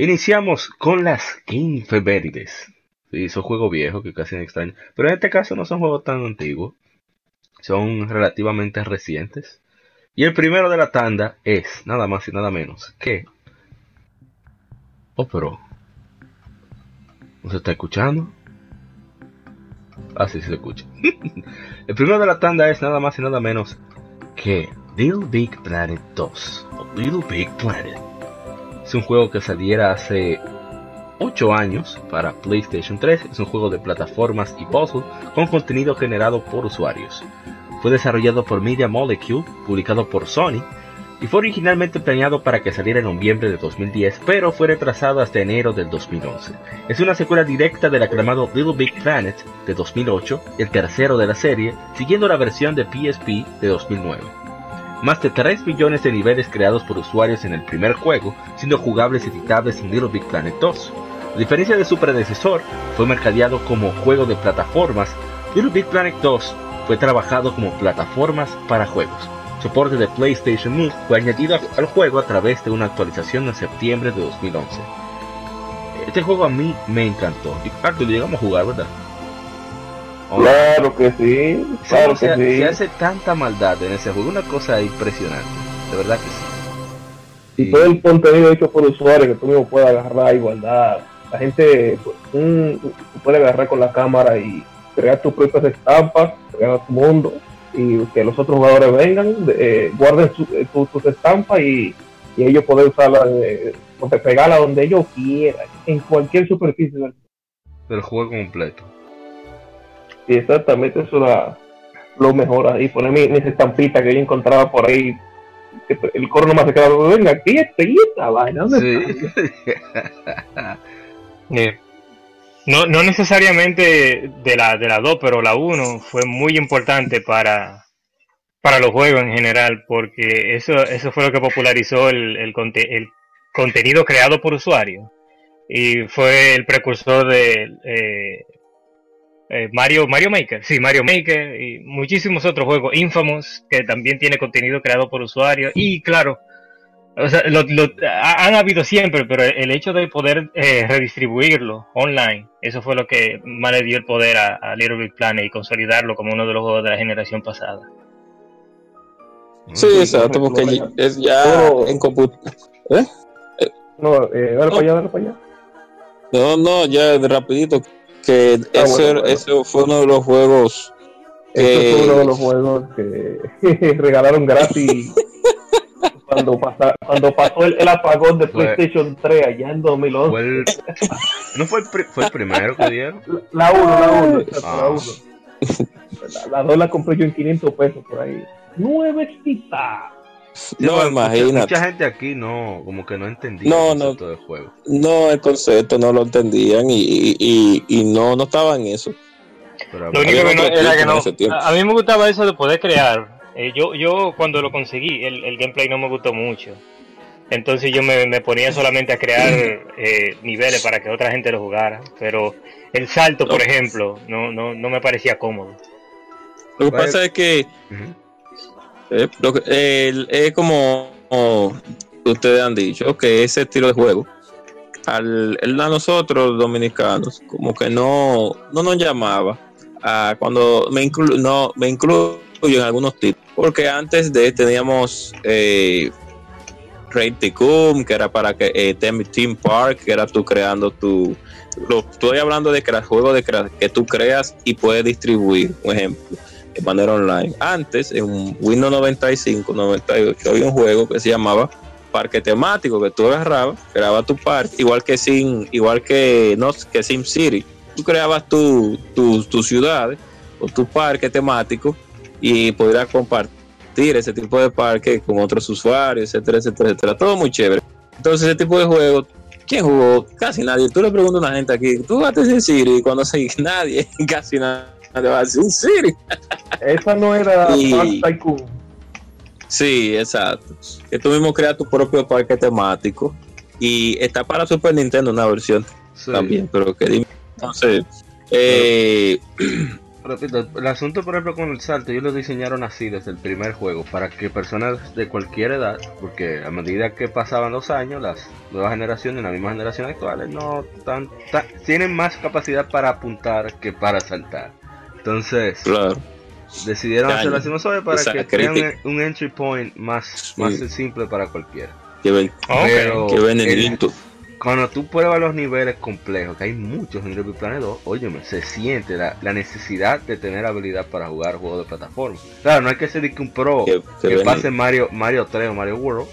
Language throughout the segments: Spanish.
Iniciamos con las Gamefemérides. Sí, son juegos viejos que casi no extraño. Pero en este caso no son juegos tan antiguos. Son relativamente recientes. Y el primero de la tanda es nada más y nada menos que. Oh, pero. ¿No se está escuchando? Ah, sí, se escucha. el primero de la tanda es nada más y nada menos que Little Big Planet 2. Little Big Planet. Es un juego que saliera hace 8 años para PlayStation 3. Es un juego de plataformas y puzzle con contenido generado por usuarios. Fue desarrollado por Media Molecule, publicado por Sony, y fue originalmente planeado para que saliera en noviembre de 2010, pero fue retrasado hasta enero del 2011. Es una secuela directa del aclamado Little Big Planet de 2008, el tercero de la serie, siguiendo la versión de PSP de 2009. Más de 3 millones de niveles creados por usuarios en el primer juego, siendo jugables y editables en Little Big Planet 2. A diferencia de su predecesor, fue mercadeado como juego de plataformas, Little Big Planet 2 fue trabajado como plataformas para juegos. Soporte de PlayStation Move fue añadido al juego a través de una actualización en septiembre de 2011. Este juego a mí me encantó. Arthur, llegamos a jugar, ¿verdad? Claro que sí, claro que se, sí. se hace tanta maldad en ese juego, una cosa impresionante, de verdad que sí. Y todo el contenido hecho por usuarios que tú mismo puedes agarrar, igualdad. La gente pues, un- puede agarrar con la cámara y crear tus propias estampas, crear tu mundo y que los otros jugadores vengan, eh, guarden su- eh, tu- tus estampas y, y ellos poder usarlas, eh, donde- pegarlas donde ellos quieran, en cualquier superficie. Del juego completo. Y exactamente eso era lo mejor ahí, poner mi- mis estampitas que yo encontraba por ahí. que El coro nomás se quedaba, venga, aquí está, y esta vaina. ¿dónde está?" Sí. No, no necesariamente de la, de la 2, pero la 1 fue muy importante para, para los juegos en general, porque eso, eso fue lo que popularizó el, el, conte- el contenido creado por usuarios. Y fue el precursor de eh, eh, Mario, Mario Maker, sí, Mario Maker y muchísimos otros juegos, Infamous, que también tiene contenido creado por usuarios. Y claro, o sea, lo- lo- ha- han habido siempre, pero el hecho de poder eh, redistribuirlo online, eso fue lo que más le dio el poder a, a Little Big Planet y consolidarlo como uno de los juegos de la generación pasada. Sí, exacto, porque ya- es ya en computadora. No, eh, dale para allá, dale para allá. No, no, ya de rapidito, que Ah, ese, bueno, bueno. ese fue uno de los juegos Este Eh, fue uno de los juegos que regalaron gratis cuando, pasa- cuando pasó el, el apagón de Fue- PlayStation 3 allá en 2011. Fue el, no fue el, pri- fue el primero que dieron. La 1, la 1, la Ah. 1. La 2 la compré yo en 500 pesos por ahí. Nuevecita. Sí, No, mucha- imagínate. Mucha gente aquí no, como que no entendía No, el no. concepto del juego. No, el concepto no lo entendían y, y, y no, no estaban en eso. Pero Lo único que no, era que no. A, mí me gustaba eso de poder crear. Eh, yo, yo cuando lo conseguí, el, el gameplay no me gustó mucho. Entonces yo me, me ponía solamente a crear eh, niveles para que otra gente lo jugara. Pero el salto, por No. ejemplo, no, no, no me parecía cómodo. Lo que pasa es que el- es como, ustedes han dicho, que ese estilo de juego, al, a nosotros dominicanos, como que no, no nos llamaba. a cuando me, inclu- no, me incluyo en algunos títulos, porque antes de teníamos eh, Raid Ticum, que era para que eh, Team Park, que era tú creando tu. Estoy hablando de juegos de que tú creas y puedes distribuir, por ejemplo de manera online. Antes, en Windows 95, 98, había un juego que se llamaba parque temático que tú agarrabas, creabas tu parque, igual que Sim, igual que no que Sim City. Tú creabas tu, tu, tu ciudades o tu parque temático y podrías compartir ese tipo de parque con otros usuarios, etcétera, etcétera, etcétera. Todo muy chévere. Entonces, ese tipo de juego, ¿quién jugó? Casi nadie. Tú le preguntas a una gente aquí, ¿tú jugaste Sim City? Y cuando se nadie, casi nadie a Sim City. Esa no era Y- Park Tycoon. Sí, exacto. Que tú mismo creas tu propio parque temático. Y está para Super Nintendo una versión Sí. también, pero que dime. Entonces, eh, Repito, el asunto, por ejemplo, con el salto, ellos lo diseñaron así desde el primer juego, para que personas de cualquier edad, porque a medida que pasaban los años, las nuevas generaciones, la misma generación actuales, no tan, tan- tienen más capacidad para apuntar que para saltar. Entonces, claro. decidieron Daño. hacerlo así, no sabe, para Esa que tengan crítica. un, un entry point más, más simple para cualquiera. Que ven, Ok. Pero que ven el- el Into. cuando tú pruebas los niveles complejos, que hay muchos en Big Planet 2, óyeme, se siente la, la necesidad de tener habilidad para jugar juegos de plataforma. Claro, no hay que ser de que un pro Que- que, pase Mario, Mario 3 o Mario World,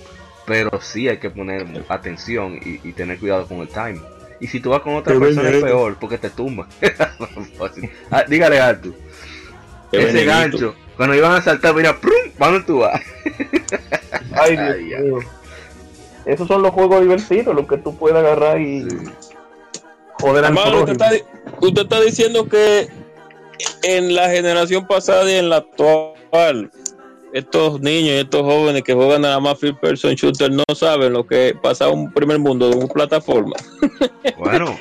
pero sí hay que poner atención y, y tener cuidado con el time. Y si tú vas con otra persona es peor, porque te tumba. Ah, dígale ven Ese gancho, cuando iban a saltar, mira, ¡prum! ¿para dónde tú vas? Ay, Dios Ay. Esos son los juegos divertidos, los que tú puedes agarrar y Sí. joder al usted está, usted está diciendo que en la generación pasada y en la actual, estos niños y estos jóvenes que juegan nada más First Person Shooter no saben lo que pasa en un primer mundo de una plataforma. Bueno,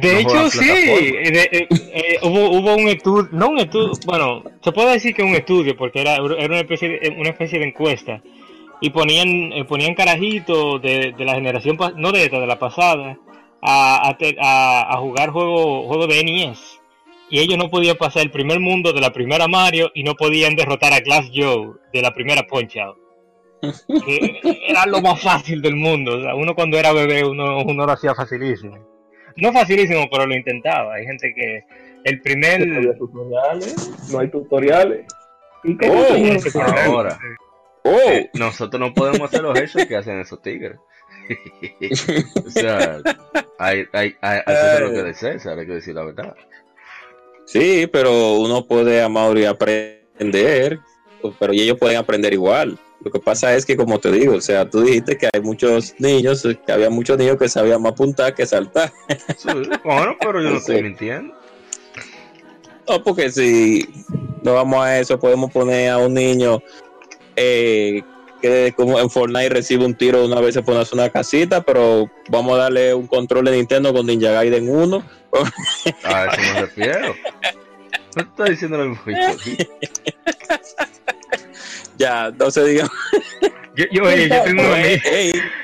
De No hecho, sí. eh, de- eh, eh, hubo, hubo un estudio, no un estudio, bueno, se puede decir que un estudio, porque era, era una, especie de, una especie de encuesta. Y ponían, eh, ponían carajitos de, de la generación, no de esta, de la pasada, a, a, te- a- a jugar juegos juego de NES. Y ellos no podían pasar el primer mundo de la primera Mario y no podían derrotar a Glass Joe de la primera Punch Out. Que era lo más fácil del mundo. O sea, uno cuando era bebé, uno, uno lo hacía facilísimo. No facilísimo, pero lo intentaba. Hay gente que el primer... No había tutoriales, no hay tutoriales. ¿Y cómo Oh, ahora. ¡Oh! Eh, nosotros no podemos hacer los hechos que hacen esos tigres. o sea, hay, hay, hay, hay que hacer lo que hay que decir la verdad. Sí, pero uno puede, Amaury, aprender, pero y ellos pueden aprender igual. Lo que pasa es que, como te digo, o sea, tú dijiste que hay muchos niños, que había muchos niños que sabían más apuntar que saltar. Sí, bueno, pero yo no estoy Sí. mintiendo. No, porque si no vamos a eso, podemos poner a un niño eh, que como en Fortnite recibe un tiro una vez se pone a hacer una casita, pero vamos a darle un control de Nintendo con Ninja Gaiden 1. A eso me refiero. No estás diciendo lo mismo. Ya, no se diga. Yo, yo, oye, yo tengo un amigo,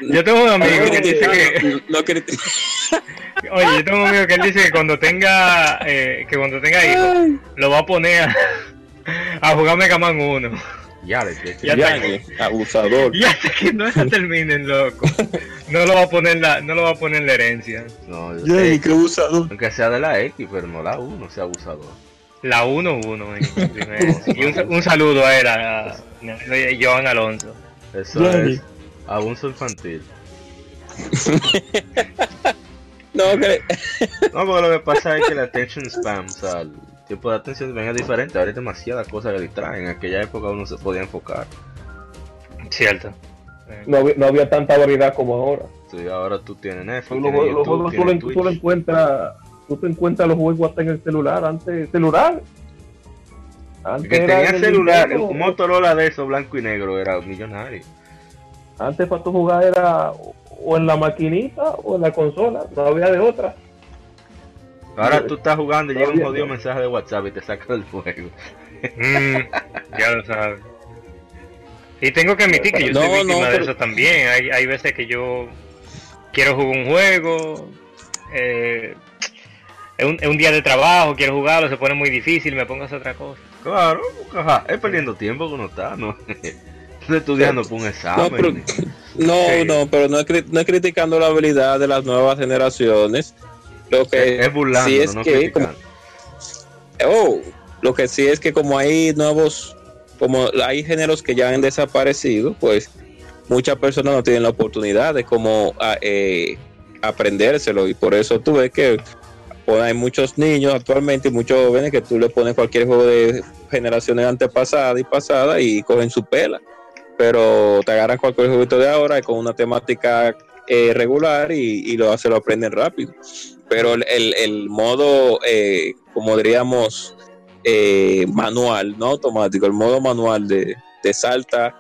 yo tengo un amigo que dice que... Oye, yo tengo un amigo que él dice que cuando tenga, eh, que cuando tenga hijos, lo va a poner a, a jugar Mega Man 1. Ya, de que- Ya Ya, está. abusador. Y hasta que no la terminen, loco. No lo va a poner la, no lo va a poner en la herencia. No, yo- Yay, qué abusador. aunque sea de la X, pero no la 1, sea abusador. La 1-1 en primera. Y un, un saludo a él, a, a Joan Alonso. Eso es abuso infantil. No, que No, porque lo que pasa es que la attention spam, o sea, tiempo de atención también es diferente. Ahora hay demasiadas cosas que distraen. En aquella época uno se podía enfocar. Cierto. No, había, no había tanta variedad como ahora. Sí, ahora tú tienes Netflix, Los, tienes los YouTube, juegos tú, encuentras, tú te encuentras los juegos hasta en el celular, antes celular. El Antes que tenía en el celular, un Motorola de esos blanco y negro era millonario. Antes para tu jugar era o- o en la maquinita o en la consola, no había de otra. Ahora tú estás jugando y llega un jodido no. mensaje de WhatsApp y te saca del juego. Mm, ya lo sabes. Y tengo que admitir que yo No, soy víctima no, de eso también. Hay, hay veces que yo quiero jugar un juego, eh, es, un, es un día de trabajo, quiero jugarlo, se pone muy difícil, me pongo a hacer otra cosa. Claro, ajá, es perdiendo tiempo que uno está, ¿no? Estudiando para un No, examen. pero, no, Sí. no, pero no es, no es criticando la habilidad de las nuevas generaciones. Lo que es burlando, sí es no que como-. Oh, lo que sí es que como hay nuevos, como hay géneros que ya han desaparecido, pues muchas personas no tienen la oportunidad de cómo a- eh, aprendérselo y por eso tú ves que pues, hay muchos niños actualmente y muchos jóvenes que tú le pones cualquier juego de generaciones antepasadas y pasadas y cogen su pela pero te agarran cualquier jueguito de ahora con una temática eh, regular y, y lo, se lo aprenden rápido pero el, el- el modo eh, como diríamos eh, manual no automático el modo manual de, de salta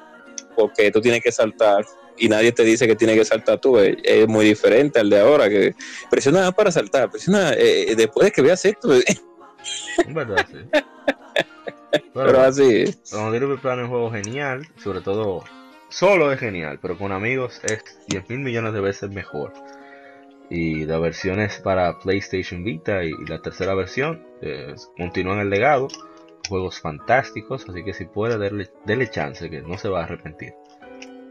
porque tú tienes que saltar y nadie te dice que tienes que saltar tú, es, es muy diferente al de ahora, que presiona para saltar, presiona después de que veas esto, verdad, sí. pero Pero, así, es un juego genial, sobre todo solo es genial, pero con amigos es 10 mil millones de veces mejor. Y las versiones para PlayStation Vita y, la tercera versión eh, continúan el legado. Juegos fantásticos, así que si puede, darle, chance, que no se va a arrepentir.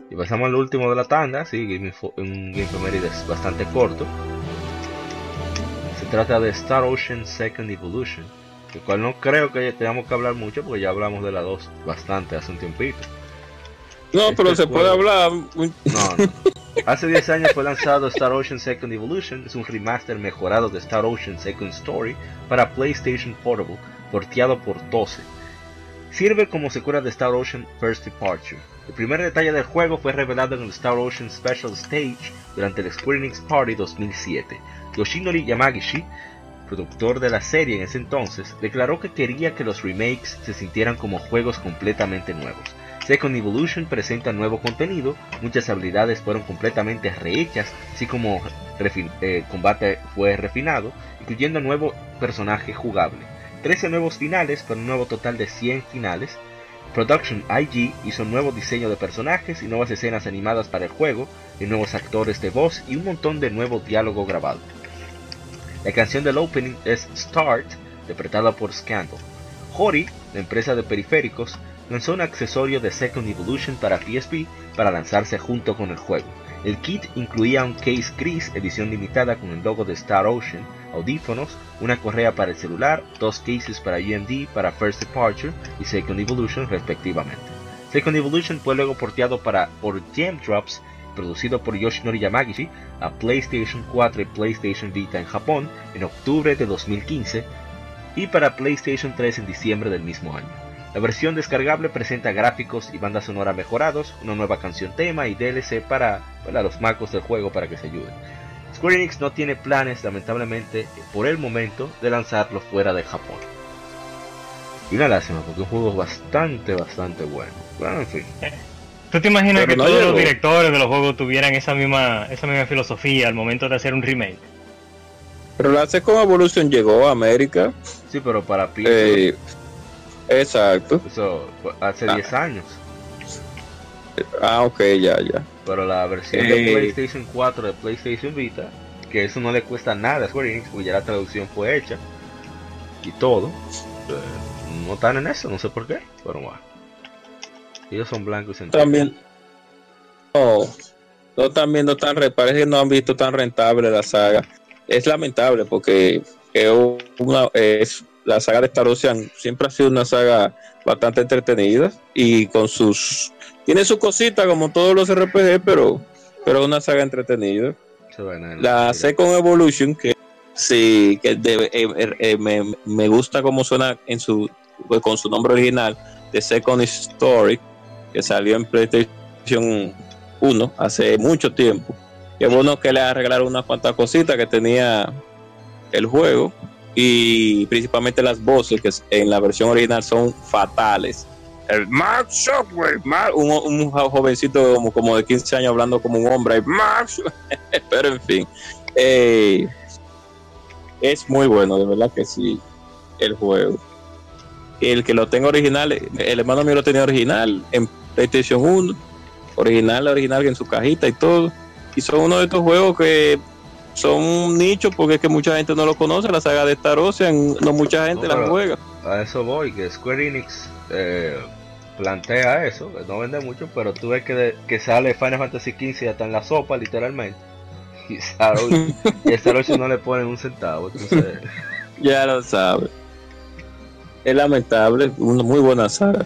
Y pasamos al último de la tanda, sí, Game un Game Efemérides bastante corto. Se trata de Star Ocean Second Evolution, el cual no creo que tengamos que hablar mucho porque ya hablamos de la 2 bastante hace un tiempito. No, Este pero se puede hablar, muy- No, no. Hace 10 años fue lanzado Star Ocean Second Evolution, es un remaster mejorado de Star Ocean Second Story para PlayStation Portable, porteado por Tose. Sirve como secuela de Star Ocean First Departure. El primer detalle del juego fue revelado en el Star Ocean Special Stage durante el Square Enix Party 2007. Yoshinori Yamagishi, productor de la serie en ese entonces, declaró que quería que los remakes se sintieran como juegos completamente nuevos. Second Evolution presenta nuevo contenido, muchas habilidades fueron completamente rehechas, así como eh, combate fue refinado, incluyendo nuevo personaje jugable. 13 nuevos finales para un nuevo total de 100 finales. Production IG hizo nuevo diseño de personajes y nuevas escenas animadas para el juego, y nuevos actores de voz y un montón de nuevo diálogo grabado. La canción del opening es Start, interpretada por Scandal. Hori, la empresa de periféricos, lanzó un accesorio de Second Evolution para PSP para lanzarse junto con el juego. El kit incluía un case gris edición limitada con el logo de Star Ocean, audífonos, una correa para el celular, dos cases para UMD para First Departure y Second Evolution respectivamente. Second Evolution fue luego porteado para por Jam Drops, producido por Yoshinori Yamagishi, a PlayStation 4 y PlayStation Vita en Japón en octubre de 2015 y para PlayStation 3 en diciembre del mismo año. La versión descargable presenta gráficos y banda sonora mejorados, una nueva canción tema y DLC para, para los macos del juego para que se ayuden. Square Enix no tiene planes, lamentablemente, por el momento, de lanzarlo fuera de Japón. Y una lástima, porque es un juego bastante, bastante bueno. Bueno, en fin. ¿Tú te imaginas Pero que no todos llegó. los directores de los juegos tuvieran esa misma, esa misma filosofía al momento de hacer un remake? pero la Second Evolution llegó a América, Sí, pero para PC, eh, exacto, eso hace Ah. 10 años. ah, ok, ya, ya, Pero la versión de Eh. PlayStation 4 de PlayStation Vita, que eso no le cuesta nada a Square Enix, porque ya la traducción fue hecha y todo, eh, no están en eso, no sé por qué, pero bueno. Ellos son blancos y también, no, no también no tan, re- parece que no han visto tan rentable la saga, es lamentable porque es una, es, la saga de Star Ocean siempre ha sido una saga bastante entretenida y con sus, tiene su cosita como todos los RPG, pero, pero una saga entretenida. La Second Evolution, que sí, que eh, eh, eh, me, me gusta cómo suena en su, con su nombre original, The Second Story, que salió en PlayStation 1 hace mucho tiempo. Qué bueno que le arreglaron unas cuantas cositas que tenía el juego y principalmente las voces que en la versión original son fatales. El Mark Mark- un, un jovencito como, como de 15 años hablando como un hombre, Mark pero en fin, eh, es muy bueno, de verdad que sí, el juego. El que lo tenga original, el hermano mío lo tenía original en PlayStation 1, original, original en su cajita y todo. Y son uno de estos juegos que son un nicho porque es que mucha gente no lo conoce, la saga de Star Ocean, no mucha gente No, la juega. A eso voy, que Square Enix eh, plantea eso, que no vende mucho, pero tú ves que, de- que sale Final Fantasy XV y está en la sopa, literalmente. Y Star Ocean, y a Star Ocean no le ponen un centavo, entonces... Ya lo sabe. Es lamentable, una muy buena saga.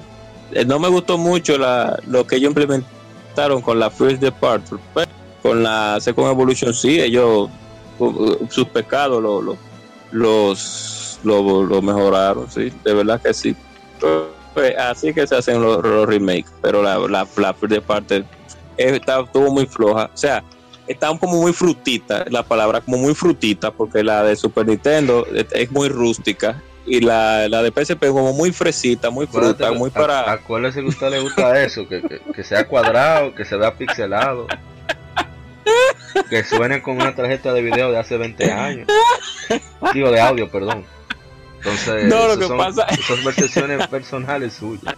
Eh, No me gustó mucho la, lo que ellos implementaron con la First Departure, pero con la Second Evolution sí, ellos sus pecados lo, lo- los lo, lo mejoraron, sí, de verdad que sí. Pues, así que se hacen los, los remakes, pero la, la, la First Departure está, estuvo muy floja, o sea, está como muy frutita, la palabra como muy frutita, porque la de Super Nintendo es, es muy rústica y la, la de PSP como muy fresita, muy fruta, muy para... Acuérdese que a usted le gusta eso, que, que, que sea cuadrado, que se vea pixelado. Que suene con una tarjeta de video de hace 20 años. Digo, de audio, perdón. Entonces, No, lo esos que son, pasa- son percepciones personales suyas.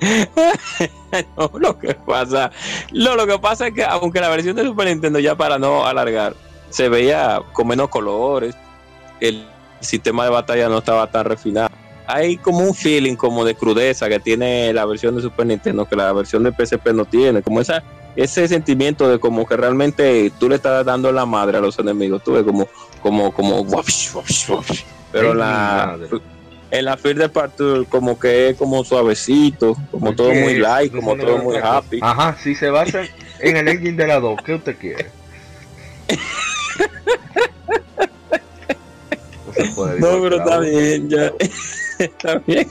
no, lo que pasa, no, lo que pasa es que aunque la versión de Super Nintendo ya para no alargar se veía con menos colores, el sistema de batalla no estaba tan refinado. Hay como un feeling como de crudeza que tiene la versión de Super Nintendo que la versión de PSP no tiene, como esa ese sentimiento de como que realmente tú le estás dando la madre a los enemigos, tú ves como como como pero Ay, la en la Field Departure como que es como suavecito, como todo muy light, no como todo muy happy. Ajá, si se basa en, el engine de la 2, ¿qué usted quiere? No puede. No, pero está bien, ya. está bien.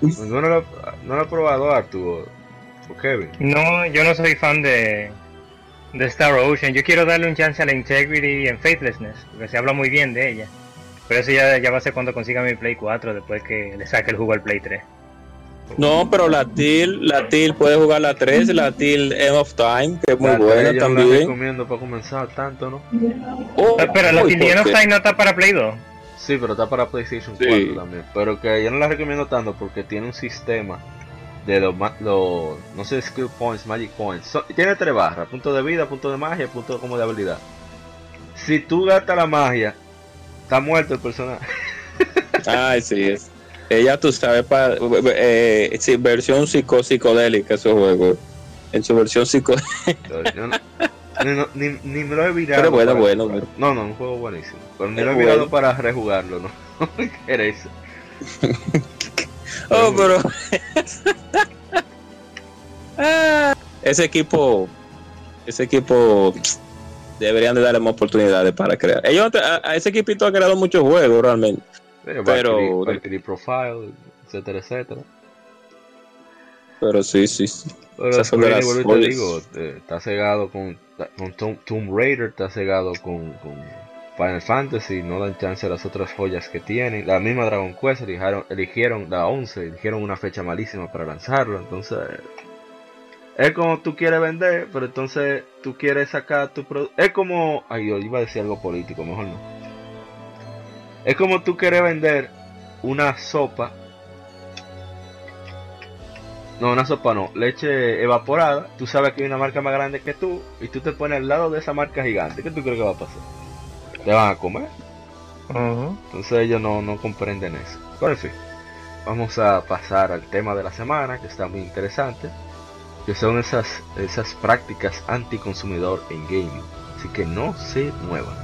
No lo, no lo he probado Arturo o Kevin. No, yo no soy fan de, de Star Ocean. Yo quiero darle un chance a la Integrity en Faithlessness, porque se habla muy bien de ella. Pero eso ya, ya va a ser cuando consiga mi Play 4, después que le saque el jugo al Play 3. No, pero la TIL, la TIL puede jugar la 3, la TIL End of Time, que es muy La buena yo no la también. recomiendo para comenzar tanto, ¿no? Oh, Ah, Pero la uy, Tilian of. Time no está para Play 2. Sí, pero está para PlayStation Sí. 4 también. Pero que yo no la recomiendo tanto porque tiene un sistema de los, los no sé, skill points, magic points. So- tiene tres barras, punto de vida, punto de magia, punto como de habilidad. Si tú gastas la magia, está muerto el personaje. Ay, sí, es. Ella, tú sabes, para, eh, sí, versión psico psicodélica ese juego. En su versión psicodélica. No- ni, no- ni, ni me lo he virado. Pero bueno, bueno. No, no, un juego buenísimo. Pero ni Es lo he virado bueno. para rejugarlo, no. Interesa. Oh, pero. Ah, ese equipo. Ese equipo. Deberían de darle más oportunidades para crear. Ellos, a, a ese equipito ha creado muchos juegos realmente. Pero- Valkyrie, Profile, etcétera, etcétera. Pero sí, sí, sí. Pero te digo, eh, está cegado con, con Tomb, Tomb Raider, está cegado con, con Final Fantasy, no dan chance a las otras joyas que tienen. La misma Dragon Quest eligieron, eligieron la 11, eligieron una fecha malísima para lanzarlo, entonces es como tú quieres vender, pero entonces tú quieres sacar tu producto. Es como, ay, yo iba a decir algo político, mejor no. Es como tú quieres vender una sopa no, una sopa no, leche evaporada. Tú sabes que hay una marca más grande que tú y tú te pones al lado de esa marca gigante. ¿Qué tú crees que va a pasar? Te van a comer. Entonces ellos no, no comprenden eso. Pero en fin, vamos a pasar al tema de la semana que está muy interesante. Que son esas, esas prácticas anticonsumidor en gaming. Así que no se muevan.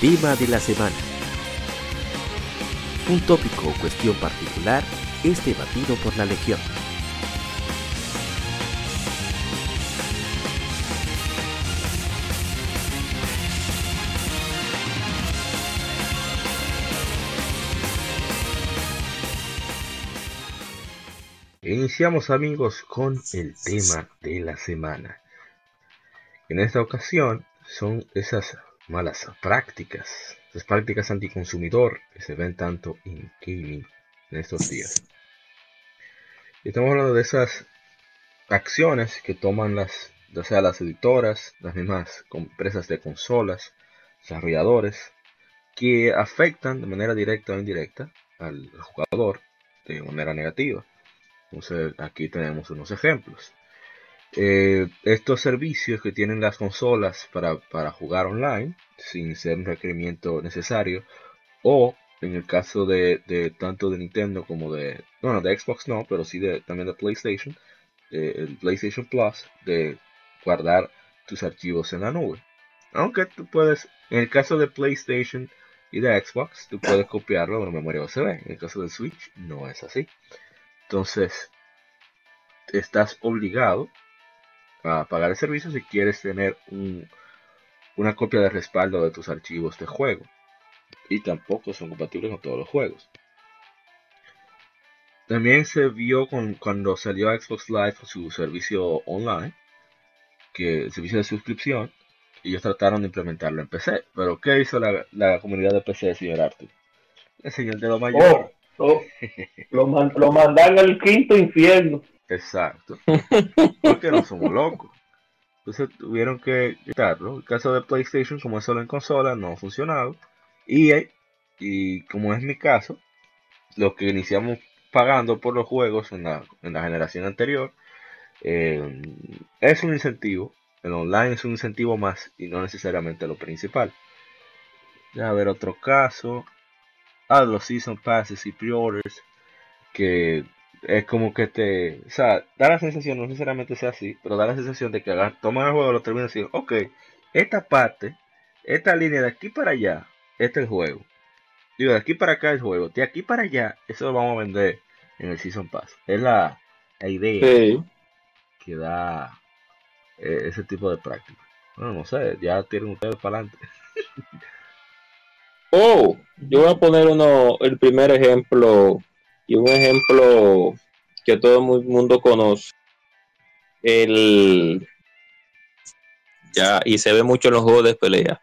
Tema de la semana. Un tópico o cuestión particular es debatido por la Legión. Iniciamos amigos con el tema de la semana. En esta ocasión son esas malas prácticas, esas prácticas anticonsumidor que se ven tanto en gaming en estos días. estamos hablando de esas acciones que toman las, sea las editoras, las mismas empresas de consolas, desarrolladores, que afectan de manera directa o indirecta al jugador de manera negativa. Entonces aquí tenemos unos ejemplos. Eh, estos servicios que tienen las consolas para, para, jugar online sin ser un requerimiento necesario o en el caso de, tanto de Nintendo como de bueno de Xbox no pero sí de, también de PlayStation eh, el PlayStation Plus de guardar tus archivos en la nube. Aunque tú puedes en el caso de PlayStation y de Xbox tú puedes copiarlo a una memoria USB en el caso de Switch no es así. Entonces, estás obligado a pagar el servicio si quieres tener una copia de respaldo de tus archivos de juego. Y tampoco son compatibles con todos los juegos. También se vio con, cuando salió Xbox Live su servicio online, que el servicio de suscripción, ellos trataron de implementarlo en PC. Pero ¿qué hizo la, comunidad de PC, señor Arthur? El señor de lo mayor. Oh, lo, lo mandan al quinto infierno. Exacto. Porque no somos locos. Entonces tuvieron que quitarlo. El caso de PlayStation, como es solo en consola, no ha funcionado. Y, y como es mi caso, lo que iniciamos pagando por los juegos en la, en la generación anterior, eh, es un incentivo. El online es un incentivo más y no necesariamente lo principal. Ya a ver otro caso a los season passes y pre-orders que es como que te, o sea, da la sensación, no necesariamente sea así, pero da la sensación de que toman el juego, lo terminan y dicen, ok, esta parte, esta línea de aquí para allá, este es el juego. Digo, de aquí para acá es el juego, de aquí para allá, eso lo vamos a vender en el Season Pass. Es la, idea que da eh, ese tipo de práctica. Bueno, no sé, ya tienen ustedes para adelante. Oh, yo voy a poner uno, el primer ejemplo y un ejemplo que todo el mundo conoce. El ya y se ve mucho en los juegos de pelea.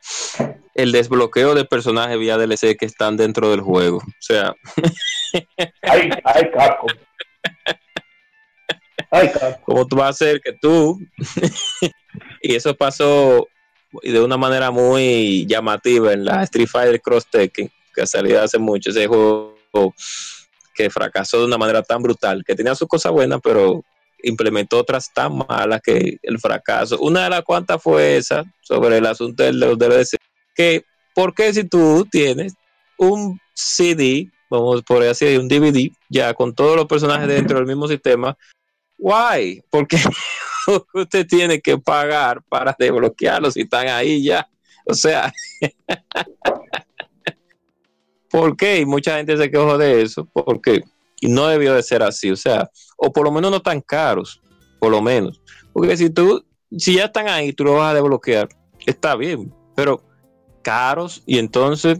El desbloqueo de personajes vía DLC que están dentro del juego. O sea, ay, ay, caco. Ay, ¿Cómo tú vas a hacer que tú? y eso pasó de una manera muy llamativa en la Street Fighter Cross Tekken, que ha salido hace mucho, ese juego que fracasó de una manera tan brutal, que tenía sus cosas buenas, pero implementó otras tan malas que el fracaso. Una de las cuantas fue esa, sobre el asunto del DLC, que ¿por qué si tú tienes un CD, vamos por así un DVD, ya con todos los personajes dentro del mismo sistema, why? Porque usted tiene que pagar para desbloquearlos si están ahí ya. O sea, ¿por qué? Y mucha gente se quejó de eso, porque no debió de ser así, o sea, o por lo menos no tan caros, por lo menos. Porque si tú, si ya están ahí, tú lo vas a desbloquear, está bien, pero caros y entonces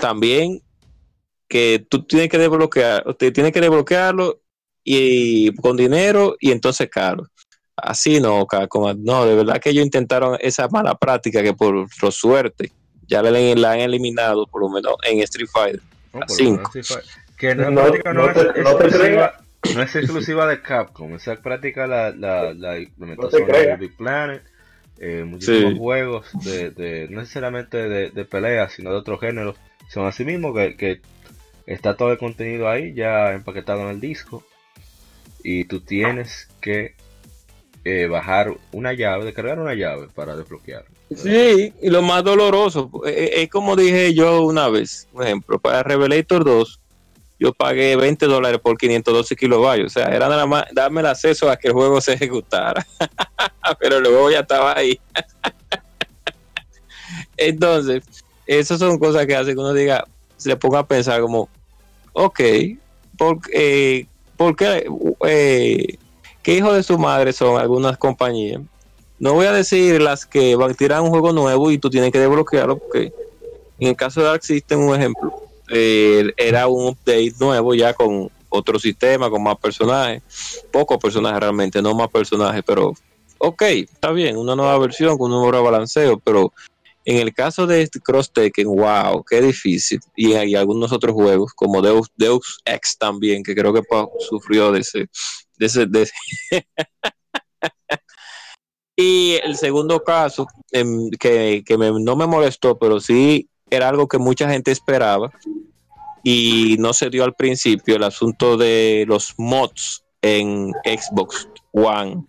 también que tú tienes que desbloquear, usted tiene que desbloquearlo y con dinero y entonces caro así no, no, de verdad que ellos intentaron esa mala práctica que por, suerte ya la, han eliminado, por lo menos en Street Fighter. Que no, no, es, exclusiva, de Capcom, esa práctica la, la, la implementación de Big Planet, eh, muchísimos juegos, de, no necesariamente de, de peleas, sino de otros géneros, son así mismo que, que está todo el contenido ahí ya empaquetado en el disco. Y tú tienes que eh, bajar una llave, descargar una llave para desbloquear. Sí, y lo más doloroso, eh, eh, es, como dije yo una vez, por ejemplo, para Revelator 2, yo pagué 20 dólares por 512 kilobytes, o sea, era nada más darme el acceso a que el juego se ejecutara, pero luego ya estaba ahí. Entonces, esas son cosas que hacen que uno diga, se ponga a pensar como, ok, ¿por, eh, ¿por qué qué hijo de su madre son algunas compañías. No voy a decir las que van a tirar un juego nuevo y tú tienes que desbloquearlo, porque en el caso de Arc System, un ejemplo, era un update nuevo ya con otro sistema con más personajes, pocos personajes realmente, no más personajes, pero ok, está bien, una nueva versión con un nuevo balanceo, pero en el caso de este Cross Tekken, wow, qué difícil. Y hay algunos otros juegos, como Deus, Deus Ex también, que creo que sufrió de ese. De ese, de y el segundo caso, em, que, no me molestó, pero sí era algo que mucha gente esperaba y no se dio al principio, el asunto de los mods en Xbox One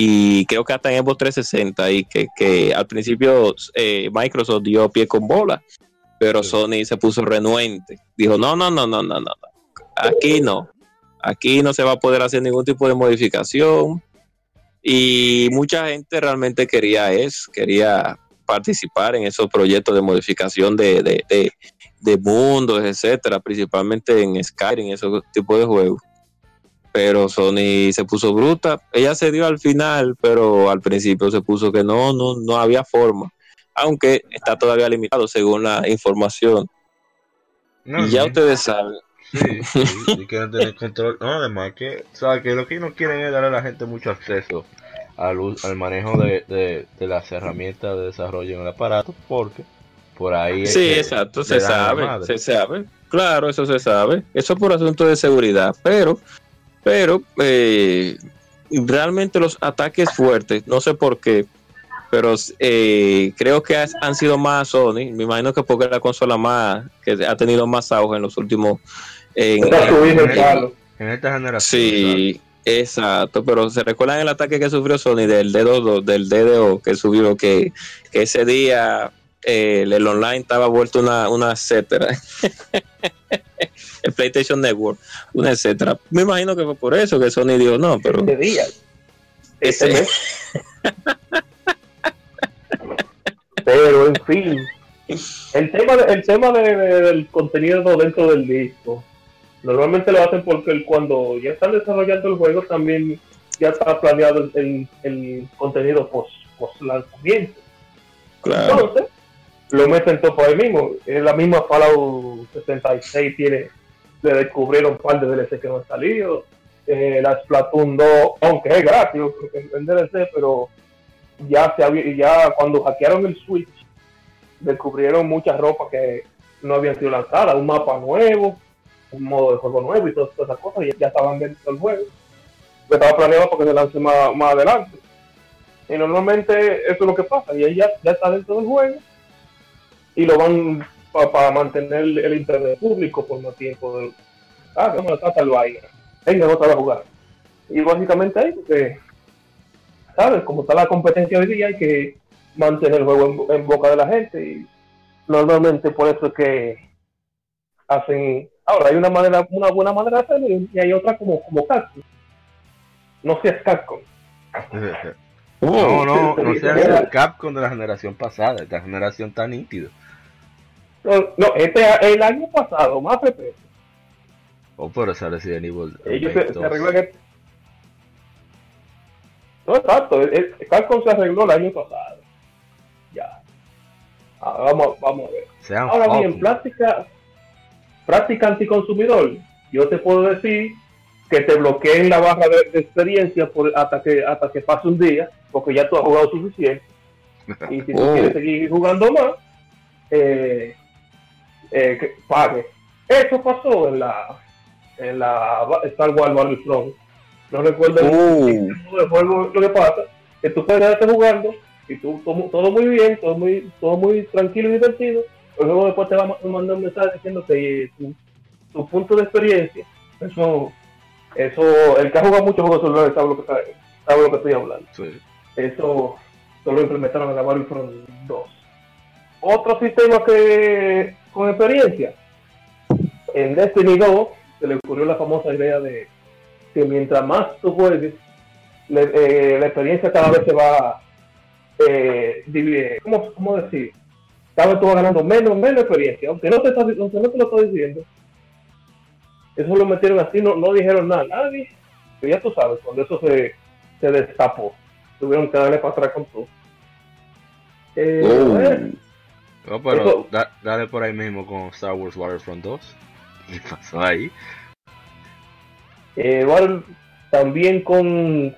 y creo que hasta en Xbox 360 y que, al principio eh, Microsoft dio pie con bola, pero Sony se puso renuente. Dijo, no, no, no, no, no, no, aquí no, aquí no se va a poder hacer ningún tipo de modificación. Y mucha gente realmente quería eso, quería participar en esos proyectos de modificación de, de, de mundos, etcétera, principalmente en Skyrim, esos tipos de juegos pero Sony se puso bruta. Ella se dio al final, pero al principio se puso que no, no, no había forma, aunque está todavía limitado según la información. y ya ustedes saben. Sí, sí, quieren tener control. No, además que, o que lo que no quieren es darle a la gente mucho acceso al, al manejo de, de, las herramientas de desarrollo en el aparato, porque por ahí. sí, exacto, se sabe, se sabe. Claro, eso se sabe. Eso por asunto de seguridad, pero pero eh, realmente los ataques fuertes, no sé por qué, pero eh, creo que han sido más Sony. Me imagino que porque es la consola más que ha tenido más auge en los últimos. En, esta generación. Sí, exacto. Pero se recuerdan el ataque que sufrió Sony del dedo del DDO que subió que, ese día eh, el online estaba vuelto una, una etcétera. el PlayStation Network, una etcétera. Me imagino que fue por eso que Sony dijo no, pero. De día. Ese pero en fin, el tema, el tema del contenido dentro del disco, normalmente lo hacen porque cuando ya están desarrollando el juego también ya está planeado el, el contenido post, post lanzamiento. Claro. Entonces, lo meten todo por ahí mismo. Es la misma Fallout 76 tiene le descubrieron un par de DLC que no han salido. Eh, la Splatoon 2, aunque es gratis en DLC, pero ya se había, ya cuando hackearon el Switch, descubrieron muchas ropas que no habían sido lanzadas, un mapa nuevo, un modo de juego nuevo y todas, esas cosas, y ya estaban dentro del juego. estaba planeado porque se lance más, más adelante. Y normalmente eso es lo que pasa, y ella ya está dentro del juego y lo van para mantener el internet público por más tiempo. Ah, vamos a tratarlo ahí. Venga, no a jugar. Y básicamente ahí, porque, ¿sabes? Como está la competencia hoy día, hay que mantener el juego en, boca de la gente. Y normalmente por eso es que hacen. Ahora, hay una manera una buena manera de hacerlo y hay otra como, como Capcom. No seas Capcom. no, no, no seas Capcom de la generación pasada. Esta generación tan nítida. No, este el año pasado, más PP. Oh, pero ese Resident Evil. Ellos se, se arregló en No, exacto. El, Capcom se arregló el año pasado. Ya. Ah, vamos, vamos a ver. Ahora bien, práctica, práctica anticonsumidor. Yo te puedo decir que te bloqueen la barra de, experiencia por, hasta que hasta que pase un día, porque ya tú has jugado suficiente. Y si tú oh. quieres seguir jugando más, eh, eh, que pague. Eso pasó en la en la Star Wars Battlefront. No recuerdo el juego, lo que pasa, que tú puedes estar jugando y tú todo, muy bien, todo muy, todo muy tranquilo y divertido, luego después te va a mandar un mensaje diciendo que tu, punto de experiencia, eso, eso, el que ha jugado mucho juegos celulares sabe lo que, sabe lo que estoy hablando. Eso, lo implementaron en la Battlefront 2. Otro sistema que con experiencia. En Destiny 2 se le ocurrió la famosa idea de que mientras más tú juegues, eh, la experiencia cada vez se va eh. ¿Cómo, ¿Cómo, decir? Cada vez tú vas ganando menos, menos experiencia, aunque no te, aunque no te lo estoy diciendo. Eso lo metieron así, no, no dijeron nada nadie. Pero ya tú sabes, cuando eso se, se destapó, tuvieron que darle para atrás con todo. Eh, oh. No, pero dale por ahí mismo con Star Wars Battlefront 2. ¿Qué pasó ahí? Eh, igual también con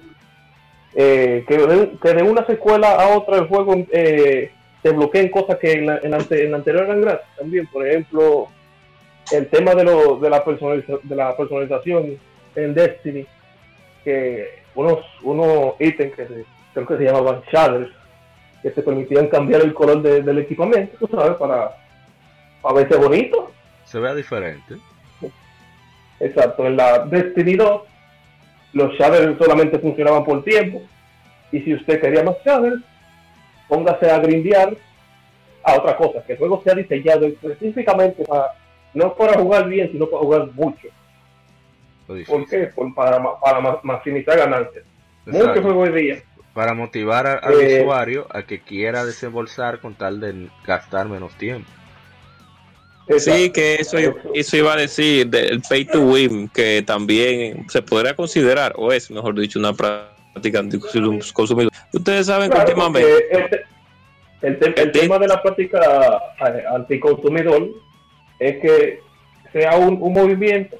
eh, que, de, que, de, una secuela a otra el juego eh, se bloqueen cosas que en la, en, ante, en la anterior eran gratis también. Por ejemplo, el tema de, lo, de, la, personaliza, de la personalización en Destiny, que unos, unos ítems que se, creo que se llamaban shaders, que te permitían cambiar el color de, del equipamiento, tú sabes, para, para verse bonito. Se vea diferente. Exacto, en la Destiny 2 los shaders solamente funcionaban por tiempo y si usted quería más shaders, póngase a grindear a otra cosa, que el juego sea diseñado específicamente para, no para jugar bien, sino para jugar mucho. ¿Por qué? Por, para, para maximizar ganancias. Mucho juego hoy día. Para motivar a, al eh, usuario a que quiera desembolsar con tal de gastar menos tiempo. Sí, que eso, eso iba a decir del pay to win, que también se podría considerar, o es mejor dicho, una práctica anticonsumidor. Ustedes saben claro, que últimamente. El, tema de la práctica anticonsumidor es que sea un, un movimiento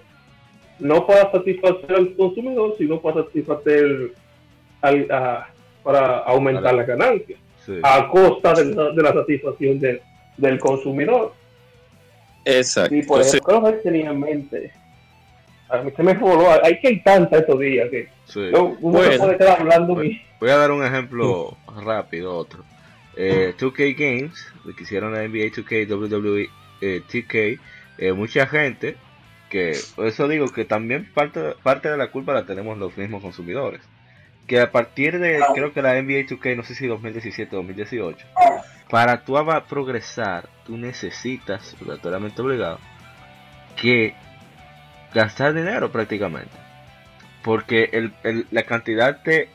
no para satisfacer al consumidor, sino para satisfacer al, a, para aumentar la ganancia sí. a costa de la, de la satisfacción de, del consumidor. Exacto. Y por eso creo que tenía en mente. A mí se me voló. Hay que hay tanta estos días que sí. no, uno bueno, se puede quedar hablando. Voy, voy a dar un ejemplo rápido, otro. Eh, 2K Games, que hicieron la NBA 2K, WWE, eh, TK, eh, mucha gente que, por eso digo que también parte, parte de la culpa la tenemos los mismos consumidores. Que a partir de, creo que la NBA 2K, no sé si 2017 o 2018, para tú progresar, tú necesitas, obligatoriamente obligado, que gastar dinero prácticamente. Porque el, el, la cantidad de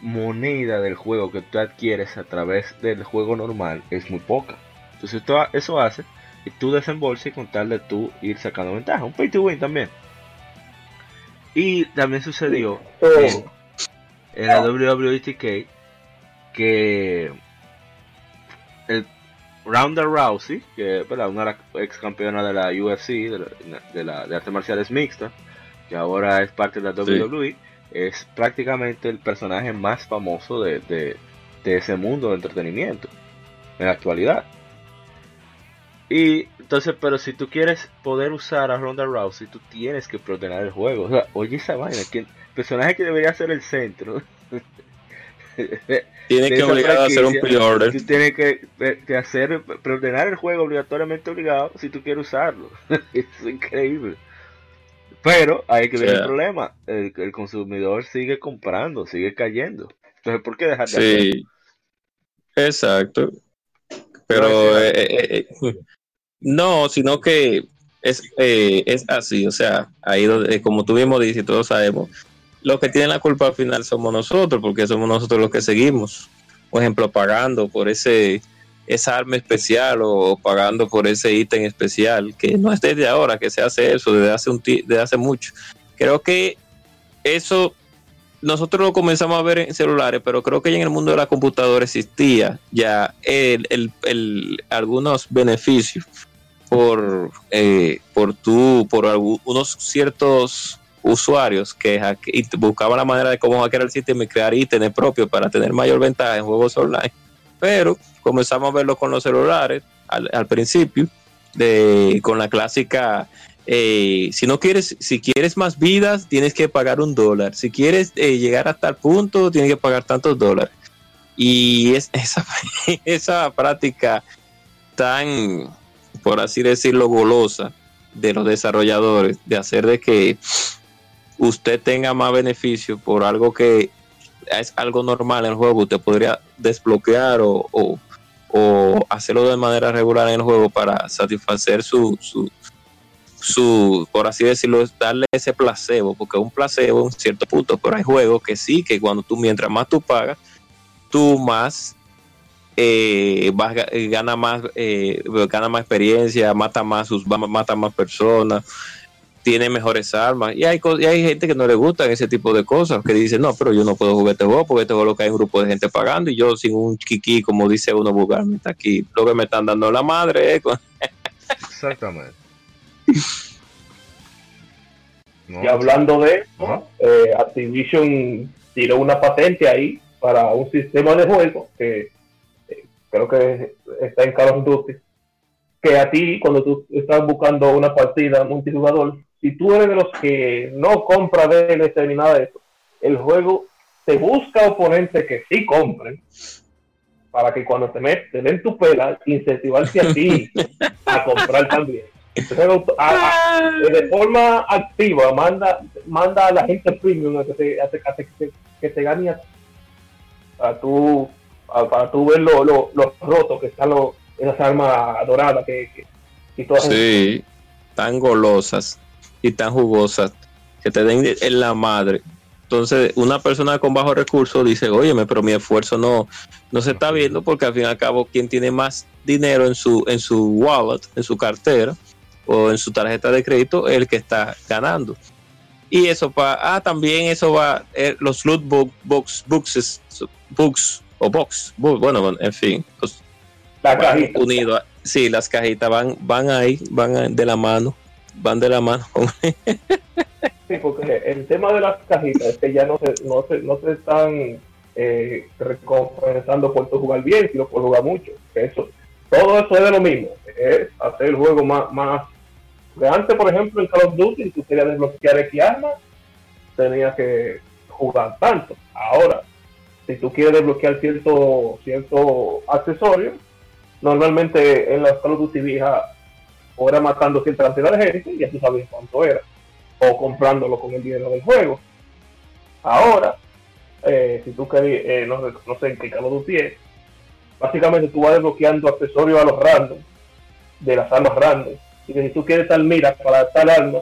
moneda del juego que tú adquieres a través del juego normal es muy poca. Entonces eso hace y tú desembolses con tal de tú ir sacando ventaja. Un pay to win también. Y también sucedió en, en la WWTK que el Ronda Rousey, que ¿verdad? una ex campeona de la UFC, de, la, de, la, de artes marciales mixtas, que ahora es parte de la WWE, sí. es prácticamente el personaje más famoso de, de, de ese mundo de entretenimiento en la actualidad. Y entonces, pero si tú quieres poder usar a Ronda Rousey, tú tienes que proteger el juego. O sea, oye esa vaina, que el personaje que debería ser el centro. Tiene que obligar a hacer un pre-order. Tú tienes que, que hacer, proteger el juego obligatoriamente obligado si tú quieres usarlo. es increíble. Pero hay que ver yeah. el problema. El, el, consumidor sigue comprando, sigue cayendo. Entonces, ¿por qué dejar de sí. hacerlo? Exacto. Pero eh, eh, eh, no, sino que es, eh, es así, o sea, ahí donde, como tú mismo dices, todos sabemos, los que tienen la culpa al final somos nosotros, porque somos nosotros los que seguimos, por ejemplo, pagando por ese esa arma especial o pagando por ese ítem especial, que no es desde ahora que se hace eso, desde hace, un desde hace mucho. Creo que eso nosotros lo comenzamos a ver en celulares, pero creo que ya en el mundo de la computadora existía ya el, el, algunos beneficios por, eh, por tu, por algunos ciertos usuarios que buscaban la manera de cómo hackear el sistema y crear ítems propios para tener mayor ventaja en juegos online. Pero comenzamos a verlo con los celulares al, principio, de, con la clásica eh, si no quieres, si quieres más vidas, tienes que pagar un dólar. Si quieres eh, llegar hasta el punto, tienes que pagar tantos dólares. Y es, esa, esa práctica tan, por así decirlo, golosa de los desarrolladores, de hacer de que usted tenga más beneficio por algo que es algo normal en el juego, usted podría desbloquear o, o, hacerlo de manera regular en el juego para satisfacer su, su, por así decirlo, darle ese placebo, porque un placebo en un cierto punto, pero hay juegos que sí, que cuando tú, mientras más tú pagas, tú más eh, vas, gana más eh, gana más experiencia, mata más mata más personas, tiene mejores armas. Y hay, y hay gente que no le gustan ese tipo de cosas, que dice, no, pero yo no puedo jugar este juego porque este juego lo que hay un grupo de gente pagando y yo sin un kiki, como dice uno vulgarmente aquí, lo que me están dando la madre. Exactamente. y hablando de eso, eh, Activision tiró una patente ahí para un sistema de juego que eh, creo que está en Call of Duty, que a ti cuando tú estás buscando una partida multijugador, si tú eres de los que no compra DLC ni nada de eso, el juego te busca oponentes que sí compren para que cuando te, metes, te den tu pela, incentivarse a ti a comprar también. de forma activa manda manda a la gente premium a que te, a que, que te gane a, para tú para tú ver los lo, rotos que están los, esas armas doradas que, todas sí tan golosas y tan jugosas que te den en la madre entonces, una persona con bajos recursos dice, óyeme, pero mi esfuerzo no, no se está viendo porque al fin y al cabo quien tiene más dinero en su, en su wallet, en su cartera o en su tarjeta de crédito es el que está ganando. Y eso para, ah, también eso va, eh, los loot box, boxes, books o box, bueno, en fin, la cajita. unidos, sí, las cajitas van, van ahí, van de la mano, van de la mano. porque el tema de las cajitas es que ya no se, no se, no se están eh, recompensando por jugar bien, sino por jugar mucho. Eso, todo eso es de lo mismo, es hacer el juego más, más antes, por ejemplo, en Call of Duty, tú querías desbloquear X arma, tenías que jugar tanto. Ahora, si tú quieres desbloquear cierto, cierto accesorio, normalmente en las Call of Duty viejas o era matando cierta cantidad de gente y ya tú sabes cuánto era o comprándolo con el dinero del juego. Ahora, eh, si tú querés, eh, no, no, sé en qué calor tú tienes, básicamente tú vas desbloqueando accesorios a los random, de las armas random. Y que si tú quieres tal mira para tal arma,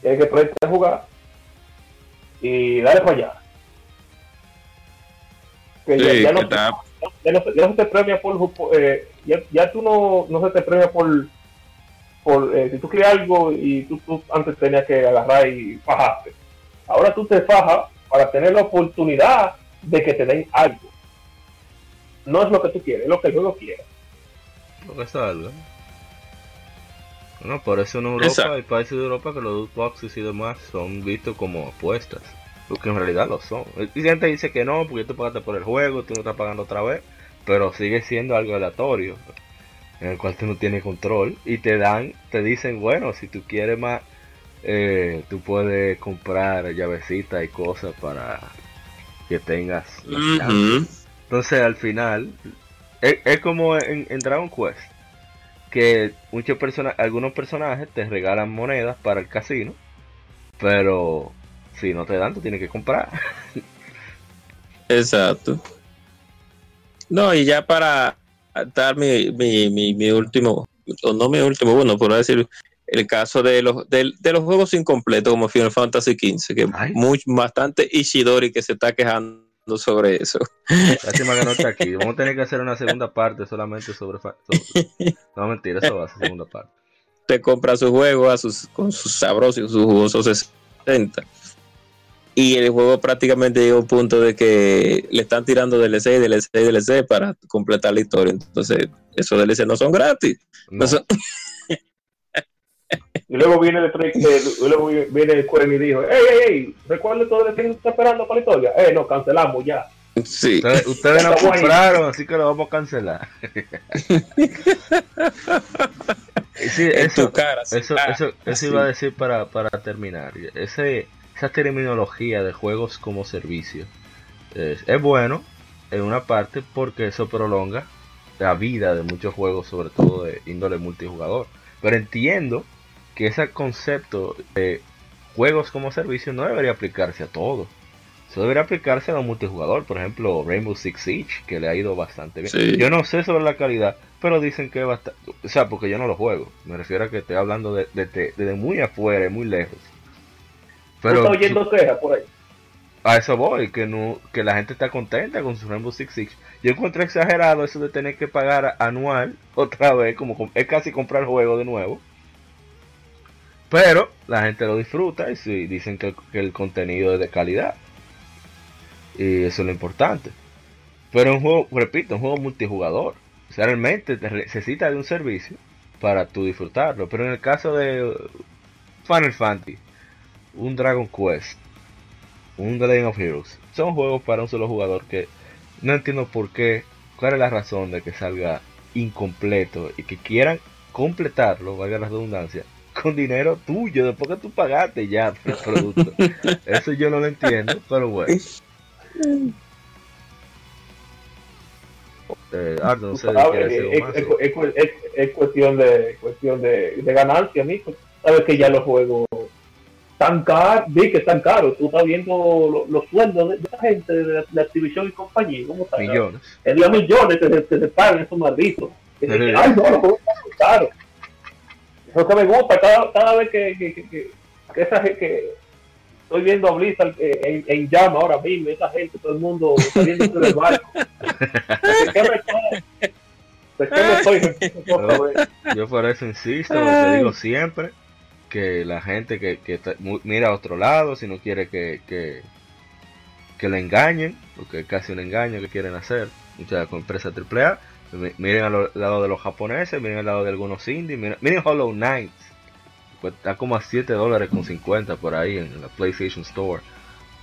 tienes que ponerte a jugar y darle para allá. Que ya, no, ya, no, se te premia por, eh, ya, ya, tú no, no se te premia por por, eh, si tú quieres algo y tú, antes tenías que agarrar y fajarte. Ahora tú te fajas para tener la oportunidad de que te den algo. No es lo que tú quieres, es lo que el juego quiere. Lo que salga. Bueno, por eso en Europa hay países de Europa que los loot boxes y demás son vistos como apuestas. Porque en realidad lo son. Y gente dice que no, porque tú pagaste por el juego, tú no estás pagando otra vez. Pero sigue siendo algo aleatorio en el cual tú no tienes control y te dan, te dicen, bueno, si tú quieres más, eh, tú puedes comprar llavecitas y cosas para que tengas. Entonces al final, es, como en, Dragon Quest, que muchas personas, algunos personajes te regalan monedas para el casino, pero si no te dan, tú tienes que comprar. Exacto. No, y ya para dar mi, mi, mi, último, o no mi último, bueno, por decir, el caso de los, de, los juegos incompletos como Final Fantasy XV, que muy, bastante Ishidori que se está quejando sobre eso. Lástima que no está aquí. Vamos a tener que hacer una segunda parte solamente sobre. No, mentira, eso va a ser segunda parte. Te compra su juego a sus, con sus sabrosos y sus jugosos 60 y el juego prácticamente llega a un punto de que le están tirando DLC, DLC, DLC para completar la historia. Entonces, esos DLC no son gratis. y luego viene el luego viene el y dijo, hey, hey, hey, recuerden todo el que está esperando para la historia. Eh, no, cancelamos ya. Sí. Ustedes, no compraron, así que lo vamos a cancelar. sí, eso, cara, eso, eso, eso iba a decir para, para terminar. Ese esa terminología de juegos como servicio es, bueno en una parte porque eso prolonga la vida de muchos juegos, sobre todo de índole multijugador. Pero entiendo que ese concepto de juegos como servicio no debería aplicarse a todo. Eso debería aplicarse a los multijugador, por ejemplo Rainbow Six Siege, que le ha ido bastante bien. Yo no sé sobre la calidad, pero dicen que bastante, o sea, porque yo no lo juego. Me refiero a que estoy hablando desde de, de, muy afuera, muy lejos. Pero, oyendo quejas por ahí? A eso voy, que no, que la gente está contenta con su Rainbow Six Siege. Yo encontré exagerado eso de tener que pagar anual otra vez, como es casi comprar el juego de nuevo. Pero la gente lo disfruta y sí, dicen que, el contenido es de calidad. Y eso es lo importante. Pero un juego, repito, un juego multijugador. O sea, realmente te necesita de un servicio para tú disfrutarlo. Pero en el caso de Final Fantasy, un Dragon Quest, un The Legend of Heroes, son juegos para un solo jugador que no entiendo por qué, cuál es la razón de que salga incompleto y que quieran completarlo, valga la redundancia, con dinero tuyo, después que tú pagaste ya el producto. Eso yo no lo entiendo, pero bueno. Eh, Ardo, no sé es, es, es, es, cuestión de cuestión de, de ganancia, amigo. Sabes que ya los juegos tan caros, vi que están caros. Tú estás viendo los, sueldos de, la gente de la, Activision y compañía. ¿Cómo está? Millones. Es de millones que se, que se pagan esos malditos. Ay, no, los juegos están caros. Eso que me gusta cada, cada vez que, que, que, que, esa gente que estoy viendo a Blizzard eh, en, en, llama ahora mismo, esa gente, todo el mundo saliendo del barco. ¿De qué me, ¿De qué me estoy? Yo por eso insisto, lo que digo siempre, que la gente que, que mira a otro lado, si no quiere que, que, que le engañen, porque es casi un engaño que quieren hacer, muchas empresas AAA, miren al lado de los japoneses, miren al lado de algunos indies, miren, miren Hollow Knight, pues está como a 7 dólares con 50 por ahí en la PlayStation Store.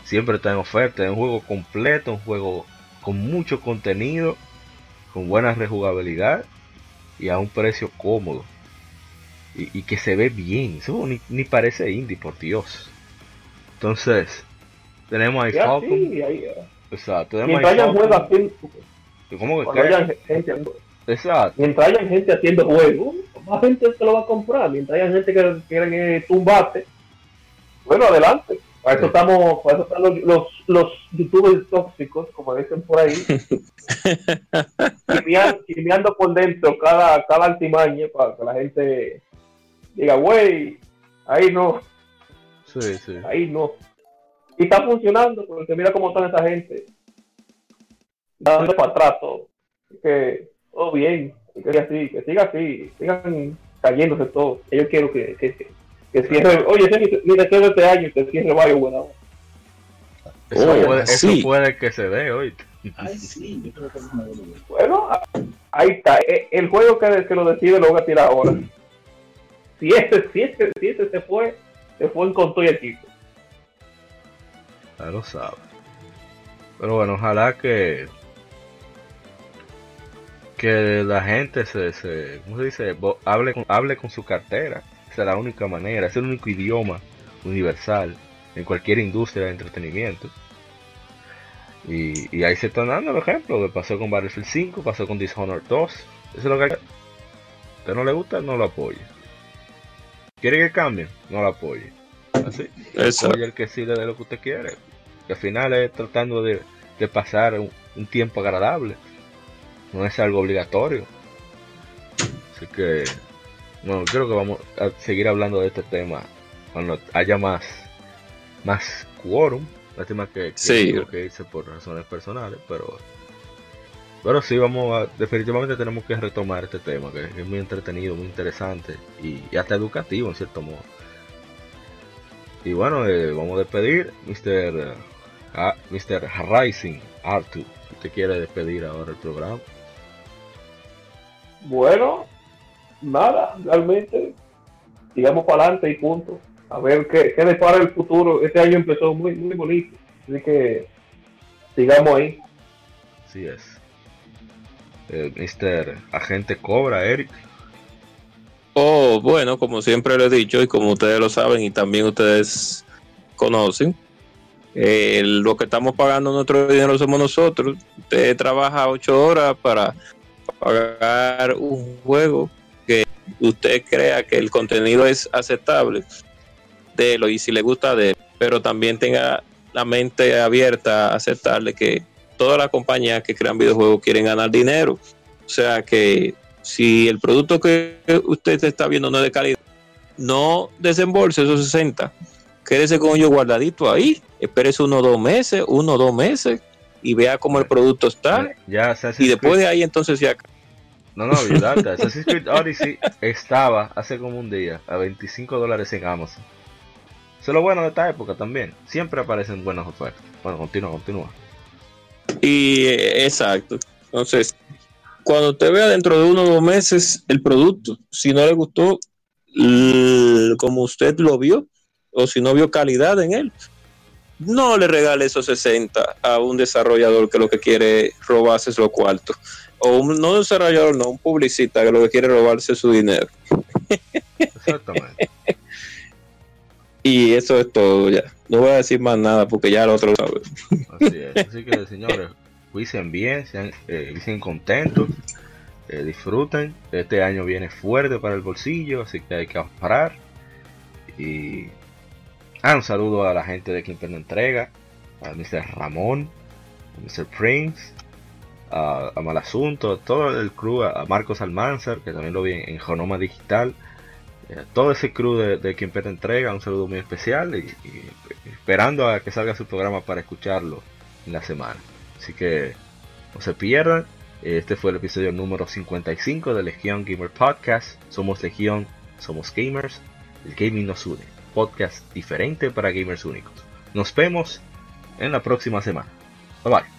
Siempre está en oferta, es un juego completo, un juego con mucho contenido, con buena rejugabilidad y a un precio cómodo y, que se ve bien. Eso ni, parece indie, por Dios. Entonces, tenemos ahí Falcon. Sí, ahí, Exacto, tenemos ahí Falcon. ¿Cómo que haya gente, Exacto. Mientras haya gente haciendo juegos, más gente se lo va a comprar. Mientras haya gente que quiere eh, tumbarte, bueno, adelante. Para eso estamos, para eso están los, los, los youtubers tóxicos, como dicen por ahí, chimiando por dentro cada, cada altimaña para que la gente diga, güey, ahí no. Sí, sí. Ahí no. Y está funcionando, porque mira cómo están esa gente. Dando para atrás todo. Que todo bien, que siga así, que siga así, sigan cayéndose todo. Yo quiero que, que, que cierre, oye, ese mi deseo de este año, que cierre varios buenos. Eso, oh, puede, eso puede que se dé hoy. Ay, sí, yo creo que Bueno, ahí está. E, el juego que, que lo decide lo voy a tirar ahora si ese, si ese, si ese se fue, se fue en con todo equipo. Ya lo sabe. Pero bueno, ojalá que que la gente se, se ¿cómo se dice? hable con, hable con su cartera. Esa es la única manera, es el único idioma universal en cualquier industria de entretenimiento. Y, y ahí se están dando el ejemplo, que pasó con Battlefield 5, pasó con Dishonored 2. Eso es lo que a usted no le gusta, no lo apoya. ¿Quiere que cambie? No lo apoye. Así. Apoye el que le dé lo que usted quiere. al final es tratando de, pasar un, tiempo agradable. No es algo obligatorio. Así que, bueno, creo que vamos a seguir hablando de este tema cuando haya más, más quórum. Lástima que, que, sí. que hice por razones personales, pero pero sí, vamos a, definitivamente tenemos que retomar este tema, que es muy entretenido, muy interesante y, hasta educativo en cierto modo. Y bueno, eh, vamos a despedir, Mr. Uh, Mr. Rising Artu. ¿Usted quiere despedir ahora el programa? Bueno, nada, realmente, sigamos para adelante y punto. A ver qué, qué depara el futuro. Este año empezó muy, muy bonito, así que sigamos ahí. Así es eh, Mr. Agente Cobra, Eric. Oh, bueno, como siempre lo he dicho y como ustedes lo saben y también ustedes conocen, eh, lo que estamos pagando nuestro dinero somos nosotros. Usted trabaja ocho horas para pagar un juego que usted crea que el contenido es aceptable de lo y si le gusta de él, pero también tenga la mente abierta a aceptarle que todas las compañías que crean videojuegos quieren ganar dinero. O sea que si el producto que usted está viendo no es de calidad, no desembolse esos 60. Quédese con ellos guardadito ahí. Espérese uno o dos meses, uno o dos meses y vea cómo el producto está. Ya, y después de ahí entonces ya. No, no, olvídate. Assassin's Creed Odyssey estaba hace como un día a 25 dólares en Amazon. Eso es lo bueno de esta época también. Siempre aparecen buenas ofertas. Bueno, continúa, continúa. Y exacto. Entonces, cuando usted vea dentro de uno o dos meses el producto, si no le gustó como usted lo vio, o si no vio calidad en él, no le regale esos 60 a un desarrollador que lo que quiere robarse es lo cuarto. O un, no un desarrollador, no, un publicista que lo que quiere robarse su dinero. Exactamente. y eso es todo ya. No voy a decir más nada porque ya el otro lo sabe. Así es. Así que, señores, juicen bien, sean, eh, contentos, eh, disfruten. Este año viene fuerte para el bolsillo, así que hay que parar. Y ah, un saludo a la gente de Quintana Entrega, a Mr. Ramón, a Mr. Prince, a, a Malasunto, a todo el crew, a, Marcos Almanzar, que también lo vi en, Jonoma Digital. Eh, todo ese crew de, de Entrega, un saludo muy especial y, esperando a que salga su programa para escucharlo en la semana. Así que no se pierdan. Este fue el episodio número 55 de Legión Gamer Podcast. Somos Legión, somos gamers. El gaming nos une. Podcast diferente para gamers únicos. Nos vemos en la próxima semana. Bye bye.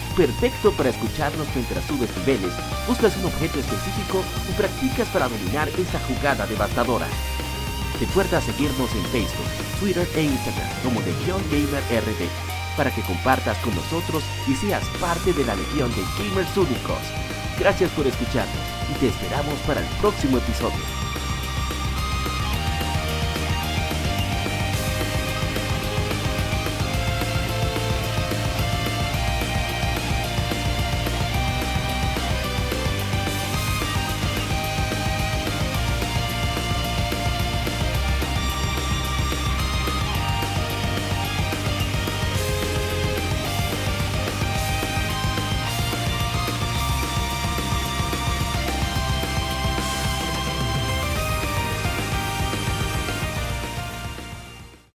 Perfecto para escucharnos mientras subes niveles, buscas un objeto específico y practicas para dominar esa jugada devastadora. Recuerda seguirnos en Facebook, Twitter e Instagram como Legion Gamer RD para que compartas con nosotros y seas parte de la legión de gamers únicos. Gracias por escucharnos y te esperamos para el próximo episodio.